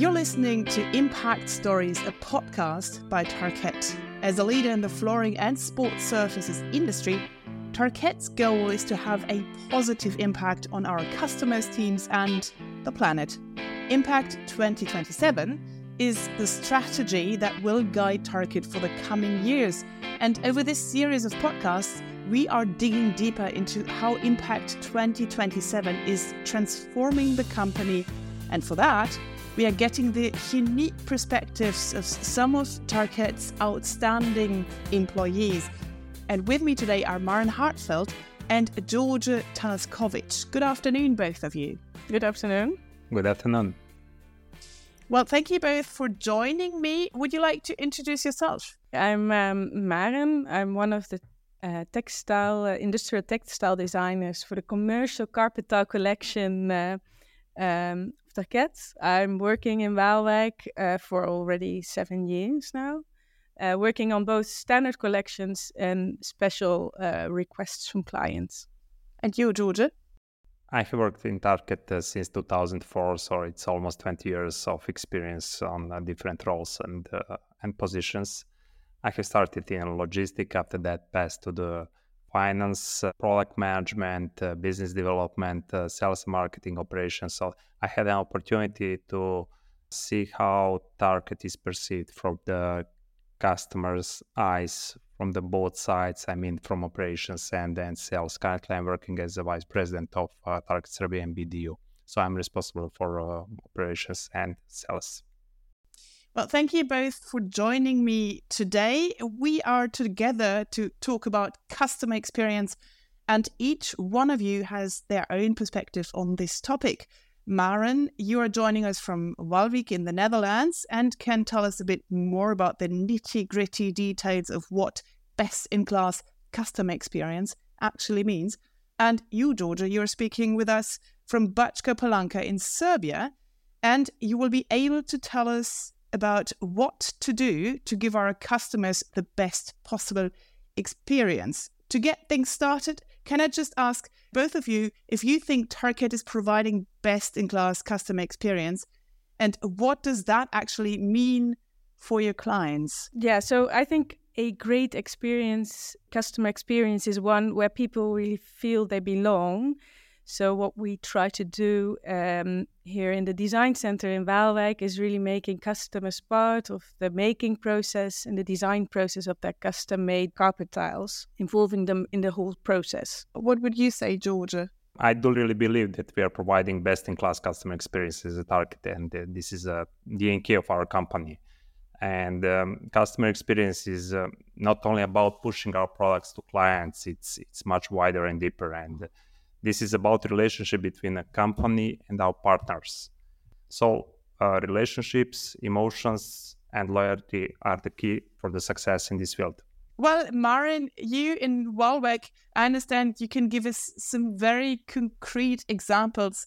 You're listening to Impact Stories, a podcast by Tarkett. As a leader in the flooring and sports surfaces industry, Tarkett's goal is to have a positive impact on our customers, teams, and the planet. Impact 2027 is the strategy that will guide Tarkett for the coming years. And over this series of podcasts, we are digging deeper into how Impact 2027 is transforming the company. And for that, we are getting the unique perspectives of some of Tarkett's outstanding employees. And with me today are Maren Hartveld and Djordje Tanaskovic. Good afternoon, both of you. Good afternoon. Good afternoon. Well, thank you both for joining me. Would you like to introduce yourself? I'm um, Maren. I'm one of the uh, textile, uh, industrial textile designers for the commercial carpet tile collection uh, um, of I'm working in Waalwijk uh, for already seven years now, uh, working on both standard collections and special uh, requests from clients. And you, Djordje? I have worked in Tarkett uh, since 2004, so it's almost 20 years of experience on uh, different roles and uh, and positions. I have started in logistics. After that, passed to the finance, uh, product management, uh, business development, uh, sales, marketing, operations. So I had an opportunity to see how Tarkett is perceived from the customers' eyes from the both sides. I mean, from operations and then sales. Currently, I'm working as the vice president of uh, Tarkett Serbia and BDU. So I'm responsible for uh, operations and sales. Well, thank you both for joining me today. We are together to talk about customer experience, and each one of you has their own perspective on this topic. Maren, you are joining us from Waalwijk in the Netherlands and can tell us a bit more about the nitty gritty details of what best in class customer experience actually means. And you, Djordje, you're speaking with us from Bačka Palanka in Serbia, and you will be able to tell us about what to do to give our customers the best possible experience. To get things started, can I just ask both of you if you think Tarkett is providing best in class customer experience and what does that actually mean for your clients? Yeah, so I think a great experience, customer experience, is one where people really feel they belong so what we try to do um, here in the design center in Waalwijk is really making customers part of the making process and the design process of their custom-made carpet tiles, involving them in the whole process. What would you say, Djordje? I do really believe that we are providing best-in-class customer experiences at Tarkett, and uh, this is uh, the DNA of our company. And um, customer experience is uh, not only about pushing our products to clients; it's it's much wider and deeper. And this is about relationship between a company and our partners. So uh, relationships, emotions, and loyalty are the key for the success in this field. Well, Maren, you in Waalwijk, I understand you can give us some very concrete examples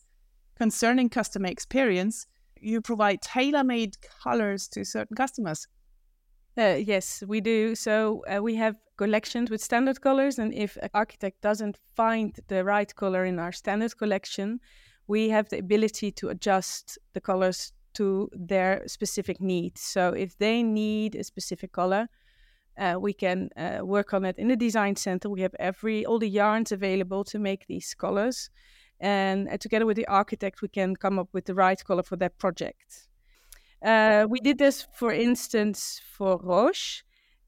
concerning customer experience. You provide tailor-made colors to certain customers. Uh, yes, we do. So uh, we have collections with standard colors, and if an architect doesn't find the right color in our standard collection, we have the ability to adjust the colors to their specific needs. So if they need a specific color, uh, we can uh, work on it in the design center. We have every all the yarns available to make these colors, and uh, together with the architect, we can come up with the right color for that project. Uh, we did this, for instance, for Roche.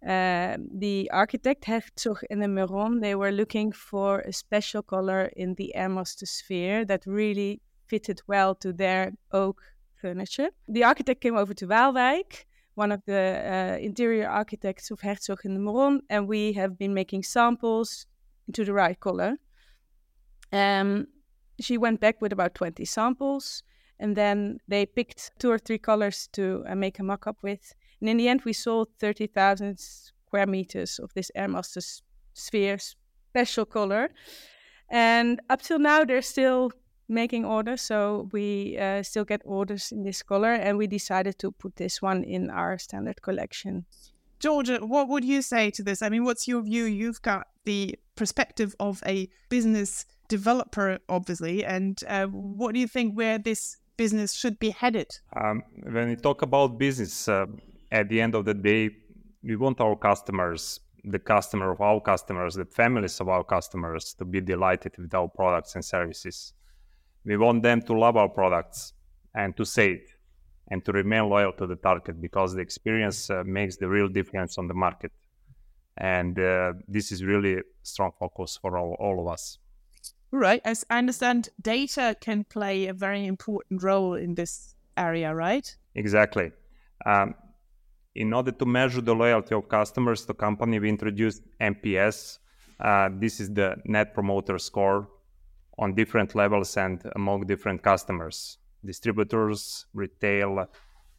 Uh, the architect Herzog and de Meuron, they were looking for a special color in the Airmaster sphere that really fitted well to their oak furniture. The architect came over to Waalwijk, one of the uh, interior architects of Herzog and de Meuron, and we have been making samples to the right color. Um, she went back with about 20 samples and then they picked two or three colors to uh, make a mock-up with. And in the end, we sold 30,000 square meters of this Airmaster sphere special color. And up till now, they're still making orders, so we uh, still get orders in this color, and we decided to put this one in our standard collection. Djordje, what would you say to this? I mean, what's your view? You've got the perspective of a business developer, obviously, and uh, what do you think where this business should be headed? Um, when we talk about business, uh, at the end of the day, we want our customers, the customer of our customers, the families of our customers to be delighted with our products and services. We want them to love our products and to say it and to remain loyal to the Tarkett because the experience uh, makes the real difference on the market. And uh, this is really strong focus for all, all of us. Right. As I understand, data can play a very important role in this area, right? Exactly. Um, in order to measure the loyalty of customers to company, we introduced NPS. Uh, this is the Net Promoter Score on different levels and among different customers, distributors, retail,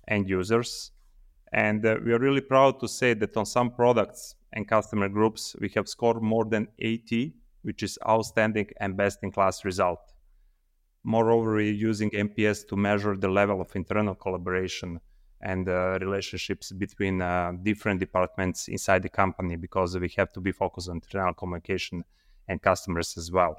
end users. And uh, we are really proud to say that on some products and customer groups, we have scored more than 80, which is outstanding and best in class result. Moreover, we're using NPS to measure the level of internal collaboration and uh, relationships between uh, different departments inside the company because we have to be focused on internal communication and customers as well.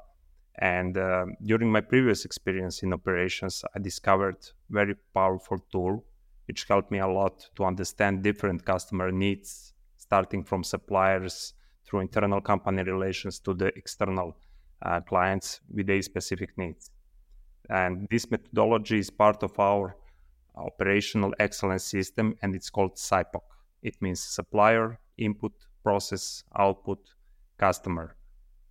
And uh, during my previous experience in operations, I discovered very powerful tool which helped me a lot to understand different customer needs, starting from suppliers through internal company relations to the external uh, clients with their specific needs. And this methodology is part of our operational excellence system, and it's called SIPOC. It means supplier, input, process, output, customer.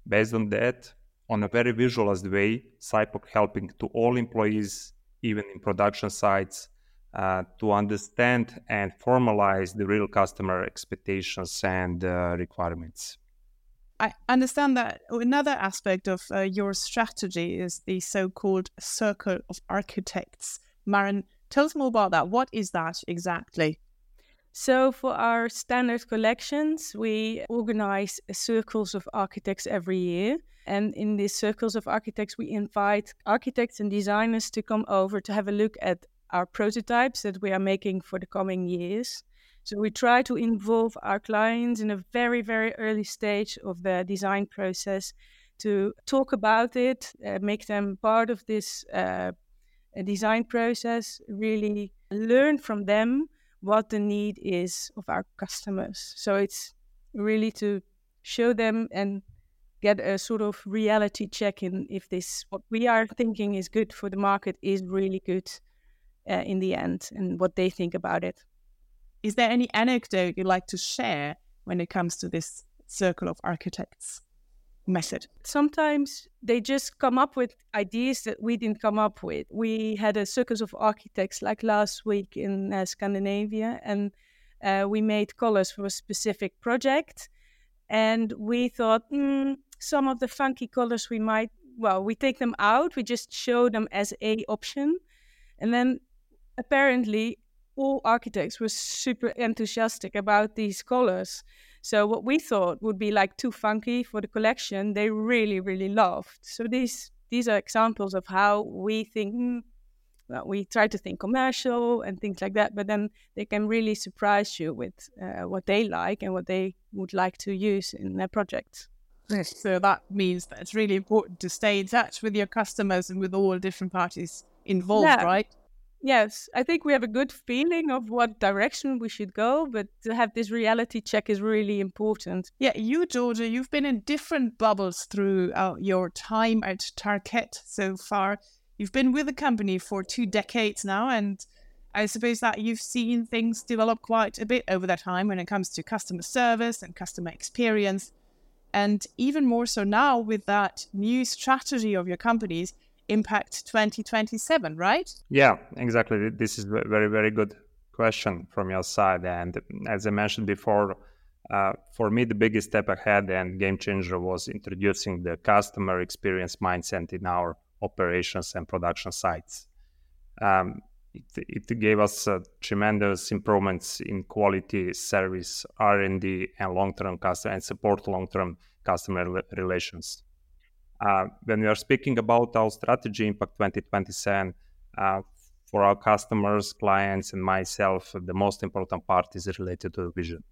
Based on that, on a very visualized way, SIPOC helping to all employees, even in production sites, uh, to understand and formalize the real customer expectations and uh, requirements. I understand that another aspect of uh, your strategy is the so called Circle of Architects. Maren, tell us more about that. What is that exactly? So, for our standard collections, we organize circles of architects every year. And in these circles of architects, we invite architects and designers to come over to have a look at our prototypes that we are making for the coming years. So we try to involve our clients in a very, very early stage of the design process to talk about it, uh, make them part of this uh, design process, really learn from them what the need is of our customers. So it's really to show them and get a sort of reality check in if this what we are thinking is good for the market is really good uh, in the end and what they think about it. Is there any anecdote you'd like to share when it comes to this circle of architects method? Sometimes they just come up with ideas that we didn't come up with. We had a circus of architects like last week in uh, Scandinavia, and uh, we made colors for a specific project. And we thought, mm, some of the funky colors we might, well, we take them out, we just show them as a option. And then apparently all architects were super enthusiastic about these colors. So what we thought would be like too funky for the collection, they really, really loved. So these these are examples of how we think. Hmm, well, we try to think commercial and things like that, but then they can really surprise you with uh, what they like and what they would like to use in their projects. Yes, so that means that it's really important to stay in touch with your customers and with all different parties involved, yeah. right? Yes, I think we have a good feeling of what direction we should go, but to have this reality check is really important. Yeah, you, Djordje, you've been in different bubbles throughout your time at Tarkett so far. You've been with the company for two decades now, and I suppose that you've seen things develop quite a bit over that time when it comes to customer service and customer experience. And even more so now with that new strategy of your companies impact 2027, right? Yeah, exactly. This is a very, very good question from your side. And as I mentioned before, uh, for me, the biggest step ahead and game changer was introducing the customer experience mindset in our operations and production sites. Um, it, it, gave us uh, tremendous improvements in quality, service, R&D, and long-term customer and support long-term customer relations. Uh, when we are speaking about our strategy impact 2027 uh, for our customers clients and myself the most important part is related to the vision.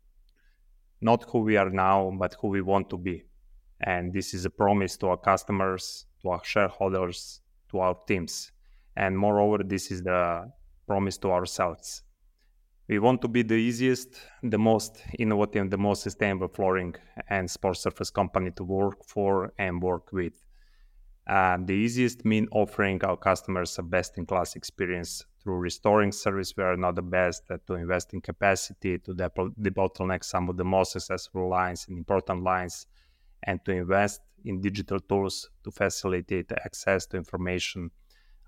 Not who we are now but who we want to be. And this is a promise to our customers to our shareholders to our teams. And moreover, this is the promise to ourselves. We want to be the easiest, the most innovative, the most sustainable flooring and sports surface company to work for and work with. Uh, the easiest mean offering our customers a best-in-class experience through restoring service where not the best, uh, to invest in capacity, to debottleneck some of the most successful lines and important lines, and to invest in digital tools to facilitate access to information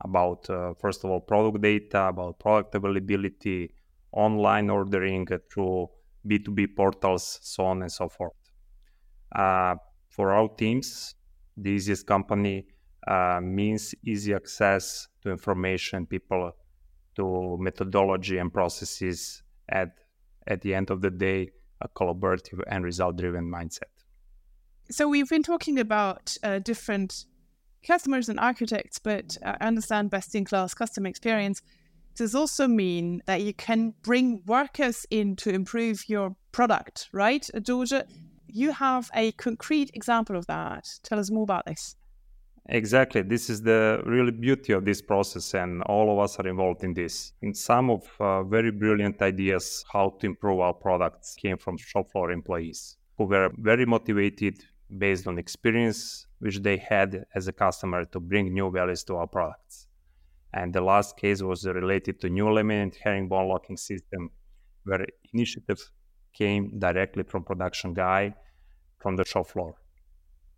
about, uh, first of all, product data, about product availability, online ordering through B2B portals, so on and so forth. Uh, for our teams, the easiest company uh, means easy access to information, people to methodology and processes at at the end of the day a collaborative and result driven mindset so we've been talking about uh, different customers and architects but i understand best in class customer experience does also mean that you can bring workers in to improve your product right Djordje you have a concrete example of that tell us more about this Exactly. This is the really beauty of this process, and all of us are involved in this. In some of uh, very brilliant ideas how to improve our products came from shop floor employees who were very motivated based on experience which they had as a customer to bring new values to our products. And the last case was related to new laminate herringbone locking system, where initiative came directly from production guy from the shop floor.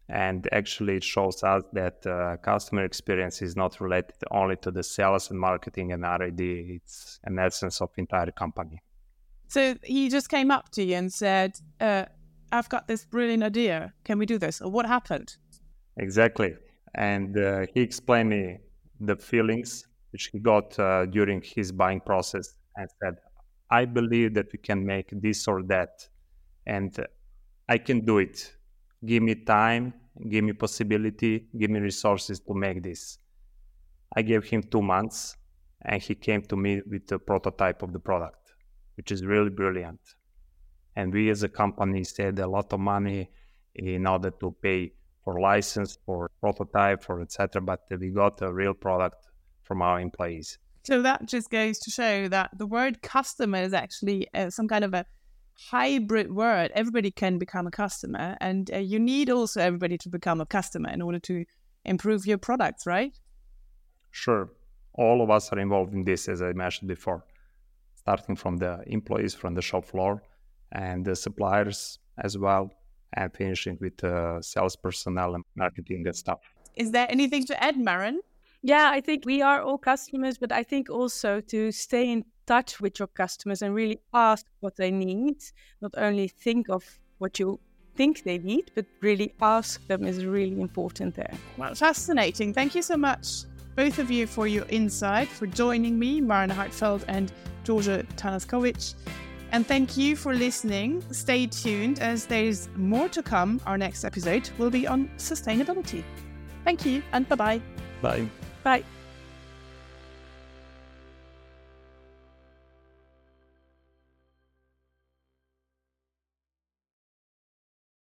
And actually it shows us that uh, customer experience is not related only to the sales and marketing and r&d it's an essence of entire company. So he just came up to you and said uh, i've got this brilliant idea. Can we do this? Or what happened? Exactly. And uh, he explained me the feelings which he got uh, during his buying process and said i believe that we can make this or that and i can do it. Give me time give me possibility give me resources to make this. I gave him two months and he came to me with the prototype of the product which is really brilliant. And we as a company saved a lot of money in order to pay for license for prototype for etc but we got a real product from our employees so that just goes to show that the word customer is actually uh, some kind of a hybrid word. Everybody can become a customer, and uh, you need also everybody to become a customer in order to improve your products, right? Sure. All of us are involved in this, as I mentioned before, starting from the employees from the shop floor and the suppliers as well, and finishing with the sales personnel and marketing and stuff. Is there anything to add, Maren? Yeah, I think we are all customers, but I think also to stay in touch with your customers and really ask what they need, not only think of what you think they need, but really ask them is really important there. Well, fascinating. Thank you so much, both of you, for your insight, for joining me, Marina Hartveld and Djordje Tanaskovic. And thank you for listening. Stay tuned as there's more to come. Our next episode will be on sustainability. Thank you and bye-bye. Bye. Bye.